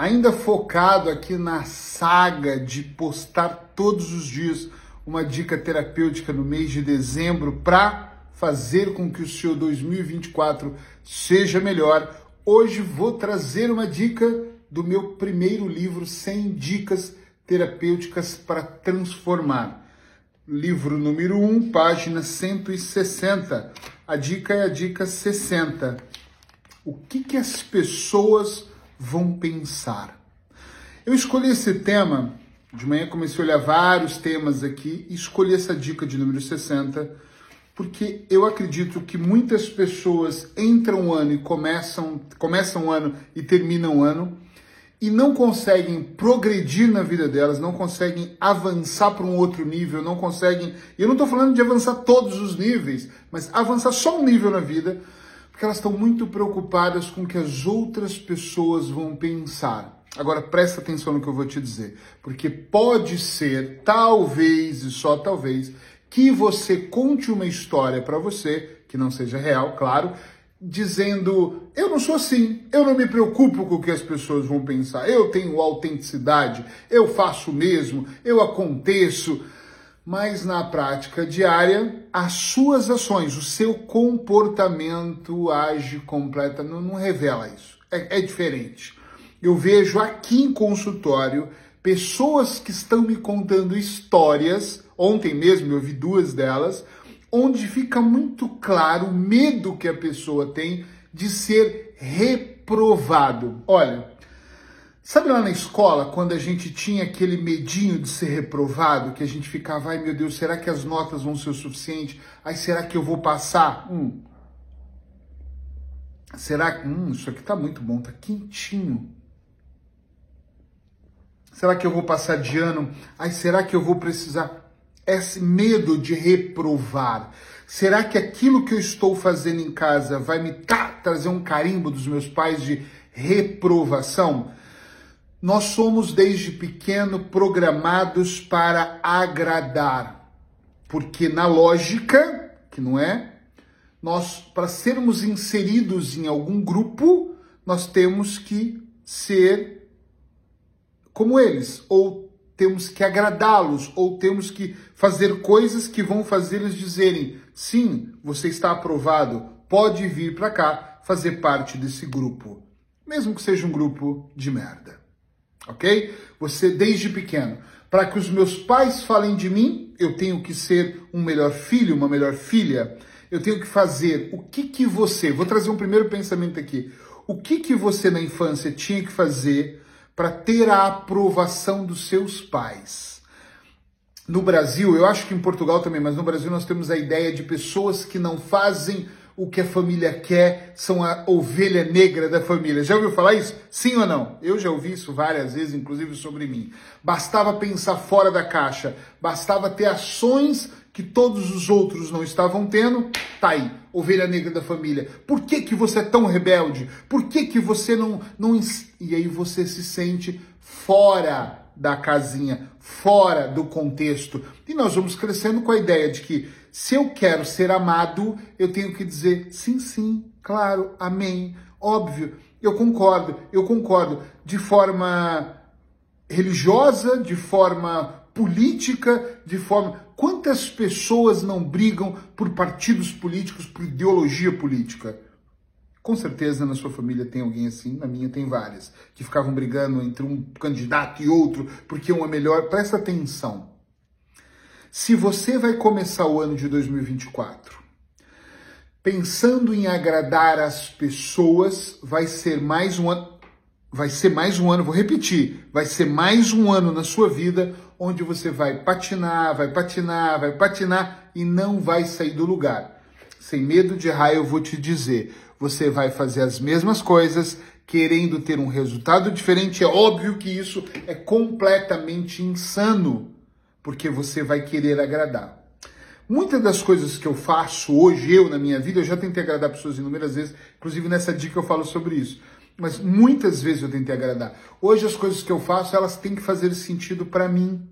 ainda focado aqui na saga de postar todos os dias uma dica terapêutica no mês de dezembro para fazer com que o seu 2024 seja melhor. Hoje vou trazer uma dica do meu primeiro livro 100 dicas terapêuticas para transformar. Livro número 1, página 160. A dica é a dica 60. O que, que as pessoas vão pensar. Eu escolhi esse tema, de manhã comecei a olhar vários temas aqui e escolhi essa dica de número 60, porque eu acredito que muitas pessoas entram o ano e começam, começam o ano e terminam o ano e não conseguem progredir na vida delas, não conseguem avançar para um outro nível, não conseguem. E eu não estou falando de avançar todos os níveis, mas avançar só um nível na vida porque elas estão muito preocupadas com o que as outras pessoas vão pensar. Agora presta atenção no que eu vou te dizer, porque pode ser, talvez e só talvez, que você conte uma história para você, que não seja real, claro, dizendo: eu não sou assim, eu não me preocupo com o que as pessoas vão pensar, eu tenho autenticidade, eu faço mesmo, eu aconteço mas na prática diária, as suas ações, o seu comportamento age completa, não, não revela isso. É, é diferente. Eu vejo aqui em consultório pessoas que estão me contando histórias, ontem mesmo eu vi duas delas, onde fica muito claro o medo que a pessoa tem de ser reprovado. Olha, Sabe lá na escola, quando a gente tinha aquele medinho de ser reprovado, que a gente ficava, ai meu Deus, será que as notas vão ser o suficiente? Ai, será que eu vou passar? Hum. Será que. Hum, isso aqui tá muito bom, tá quentinho. Será que eu vou passar de ano? Ai, será que eu vou precisar? Esse medo de reprovar. Será que aquilo que eu estou fazendo em casa vai me tá, trazer um carimbo dos meus pais de reprovação? Nós somos desde pequeno programados para agradar, porque na lógica, que não é, nós para sermos inseridos em algum grupo, nós temos que ser como eles, ou temos que agradá-los, ou temos que fazer coisas que vão fazer eles dizerem: sim, você está aprovado, pode vir para cá fazer parte desse grupo, mesmo que seja um grupo de merda ok? Você desde pequeno. Para que os meus pais falem de mim, eu tenho que ser um melhor filho, uma melhor filha. Eu tenho que fazer o que que você. Vou trazer um primeiro pensamento aqui. O que que você na infância tinha que fazer para ter a aprovação dos seus pais? No Brasil, eu acho que em Portugal também, mas no Brasil nós temos a ideia de pessoas que não fazem o que a família quer, são a ovelha negra da família. Já ouviu falar isso? Sim ou não? Eu já ouvi isso várias vezes, inclusive sobre mim. Bastava pensar fora da caixa, bastava ter ações que todos os outros não estavam tendo, tá aí, ovelha negra da família. Por que, que você é tão rebelde? Por que, que você não, não. E aí você se sente fora da casinha, fora do contexto. E nós vamos crescendo com a ideia de que se eu quero ser amado, eu tenho que dizer sim, sim, claro, amém, óbvio, eu concordo, eu concordo, de forma religiosa, de forma política, de forma. Quantas pessoas não brigam por partidos políticos, por ideologia política? Com certeza na sua família tem alguém assim, na minha tem várias, que ficavam brigando entre um candidato e outro porque um é melhor. Presta atenção. Se você vai começar o ano de 2024 pensando em agradar as pessoas, vai ser mais um ano, vai ser mais um ano, vou repetir, vai ser mais um ano na sua vida onde você vai patinar, vai patinar, vai patinar e não vai sair do lugar. Sem medo de errar, eu vou te dizer, você vai fazer as mesmas coisas, querendo ter um resultado diferente. É óbvio que isso é completamente insano porque você vai querer agradar. Muitas das coisas que eu faço hoje, eu na minha vida, eu já tentei agradar pessoas inúmeras vezes, inclusive nessa dica eu falo sobre isso. Mas muitas vezes eu tentei agradar. Hoje as coisas que eu faço, elas têm que fazer sentido para mim.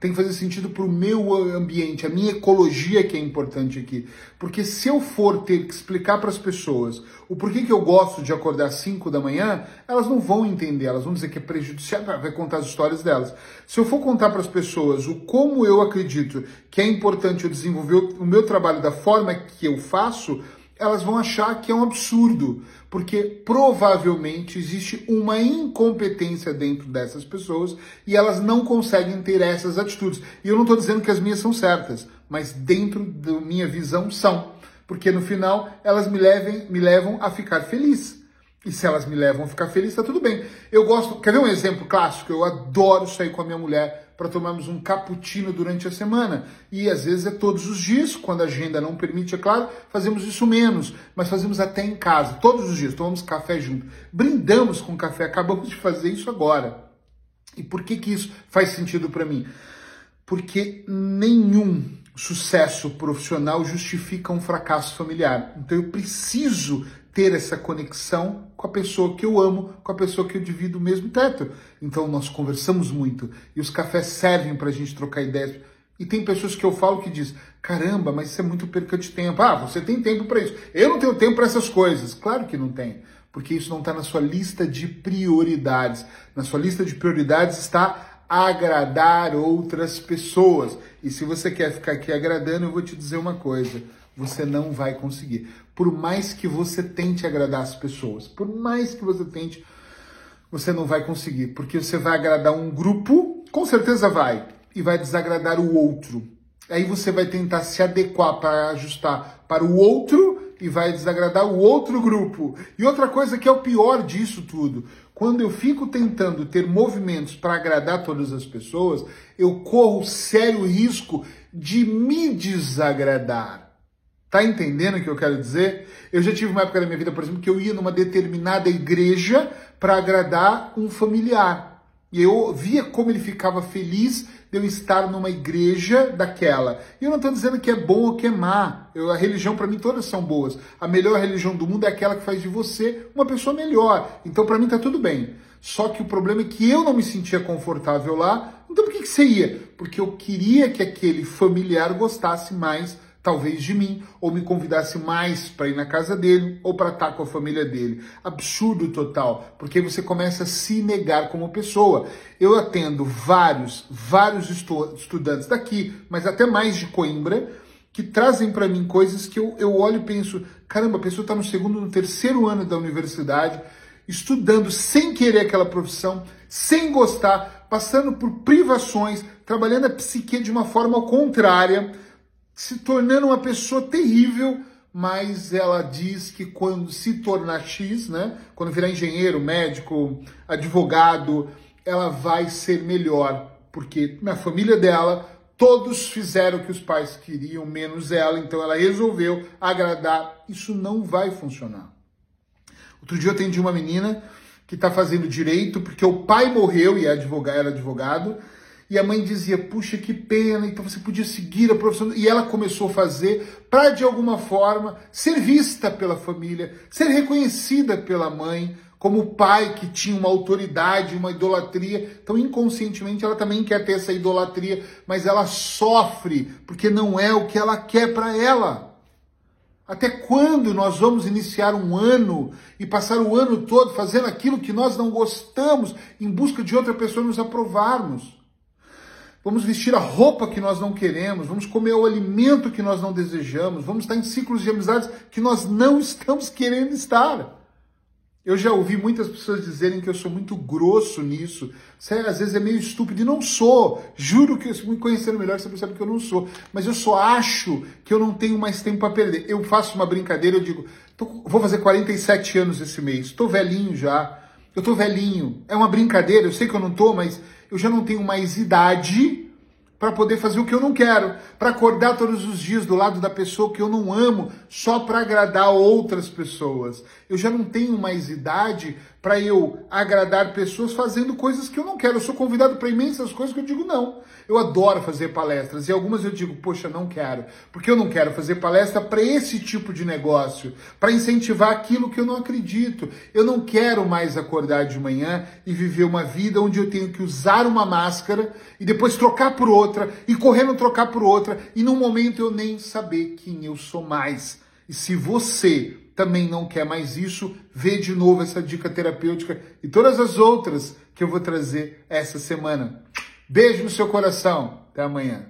Tem que fazer sentido para o meu ambiente, a minha ecologia que é importante aqui. Porque se eu for ter que explicar para as pessoas o porquê que eu gosto de acordar às 5 da manhã, elas não vão entender, elas vão dizer que é prejudicial, vai contar as histórias delas. Se eu for contar para as pessoas o como eu acredito que é importante eu desenvolver o meu trabalho da forma que eu faço, elas vão achar que é um absurdo, porque provavelmente existe uma incompetência dentro dessas pessoas e elas não conseguem ter essas atitudes. E eu não estou dizendo que as minhas são certas, mas dentro da minha visão são, porque no final elas me, levem, me levam a ficar feliz. E se elas me levam a ficar feliz, está tudo bem. Eu gosto. Quer ver um exemplo clássico? Eu adoro sair com a minha mulher para tomarmos um cappuccino durante a semana. E às vezes é todos os dias, quando a agenda não permite, é claro, fazemos isso menos, mas fazemos até em casa, todos os dias, tomamos café junto. Brindamos com café, acabamos de fazer isso agora. E por que, que isso faz sentido para mim? Porque nenhum sucesso profissional justifica um fracasso familiar. Então eu preciso ter essa conexão com a pessoa que eu amo, com a pessoa que eu divido o mesmo teto. Então nós conversamos muito e os cafés servem para a gente trocar ideias. E tem pessoas que eu falo que diz: caramba, mas isso é muito perca de tempo. Ah, você tem tempo para isso. Eu não tenho tempo para essas coisas. Claro que não tem, porque isso não está na sua lista de prioridades. Na sua lista de prioridades está agradar outras pessoas. E se você quer ficar aqui agradando, eu vou te dizer uma coisa você não vai conseguir. Por mais que você tente agradar as pessoas, por mais que você tente, você não vai conseguir, porque você vai agradar um grupo, com certeza vai, e vai desagradar o outro. Aí você vai tentar se adequar para ajustar para o outro e vai desagradar o outro grupo. E outra coisa que é o pior disso tudo, quando eu fico tentando ter movimentos para agradar todas as pessoas, eu corro sério risco de me desagradar. Tá entendendo o que eu quero dizer? Eu já tive uma época da minha vida, por exemplo, que eu ia numa determinada igreja para agradar um familiar. E eu via como ele ficava feliz de eu estar numa igreja daquela. E eu não estou dizendo que é bom ou que é má. Eu, a religião, para mim, todas são boas. A melhor religião do mundo é aquela que faz de você uma pessoa melhor. Então, para mim, tá tudo bem. Só que o problema é que eu não me sentia confortável lá. Então, por que, que você ia? Porque eu queria que aquele familiar gostasse mais talvez de mim, ou me convidasse mais para ir na casa dele ou para estar com a família dele. Absurdo total, porque você começa a se negar como pessoa. Eu atendo vários, vários estu estudantes daqui, mas até mais de Coimbra, que trazem para mim coisas que eu, eu olho e penso: caramba, a pessoa está no segundo, no terceiro ano da universidade, estudando sem querer aquela profissão, sem gostar, passando por privações, trabalhando a psique de uma forma contrária se tornando uma pessoa terrível, mas ela diz que quando se tornar X, né, quando virar engenheiro, médico, advogado, ela vai ser melhor, porque na família dela todos fizeram o que os pais queriam, menos ela, então ela resolveu agradar. Isso não vai funcionar. Outro dia eu atendi uma menina que está fazendo direito porque o pai morreu e é advogado, era advogado, e a mãe dizia: Puxa, que pena, então você podia seguir a profissão. E ela começou a fazer para, de alguma forma, ser vista pela família, ser reconhecida pela mãe, como pai que tinha uma autoridade, uma idolatria. Então, inconscientemente, ela também quer ter essa idolatria, mas ela sofre porque não é o que ela quer para ela. Até quando nós vamos iniciar um ano e passar o ano todo fazendo aquilo que nós não gostamos em busca de outra pessoa nos aprovarmos? Vamos vestir a roupa que nós não queremos, vamos comer o alimento que nós não desejamos, vamos estar em ciclos de amizades que nós não estamos querendo estar. Eu já ouvi muitas pessoas dizerem que eu sou muito grosso nisso. Sério, às vezes é meio estúpido e não sou. Juro que me conhecendo melhor você percebe que eu não sou. Mas eu só acho que eu não tenho mais tempo para perder. Eu faço uma brincadeira, eu digo, tô, vou fazer 47 anos esse mês, estou velhinho já. Eu estou velhinho. É uma brincadeira, eu sei que eu não estou, mas eu já não tenho mais idade para poder fazer o que eu não quero, para acordar todos os dias do lado da pessoa que eu não amo, só para agradar outras pessoas. Eu já não tenho mais idade para eu agradar pessoas fazendo coisas que eu não quero. Eu sou convidado para imensas coisas que eu digo não. Eu adoro fazer palestras e algumas eu digo, poxa, não quero, porque eu não quero fazer palestra para esse tipo de negócio, para incentivar aquilo que eu não acredito. Eu não quero mais acordar de manhã e viver uma vida onde eu tenho que usar uma máscara e depois trocar por outra outra e correndo trocar por outra e num momento eu nem saber quem eu sou mais. E se você também não quer mais isso, vê de novo essa dica terapêutica e todas as outras que eu vou trazer essa semana. Beijo no seu coração. Até amanhã.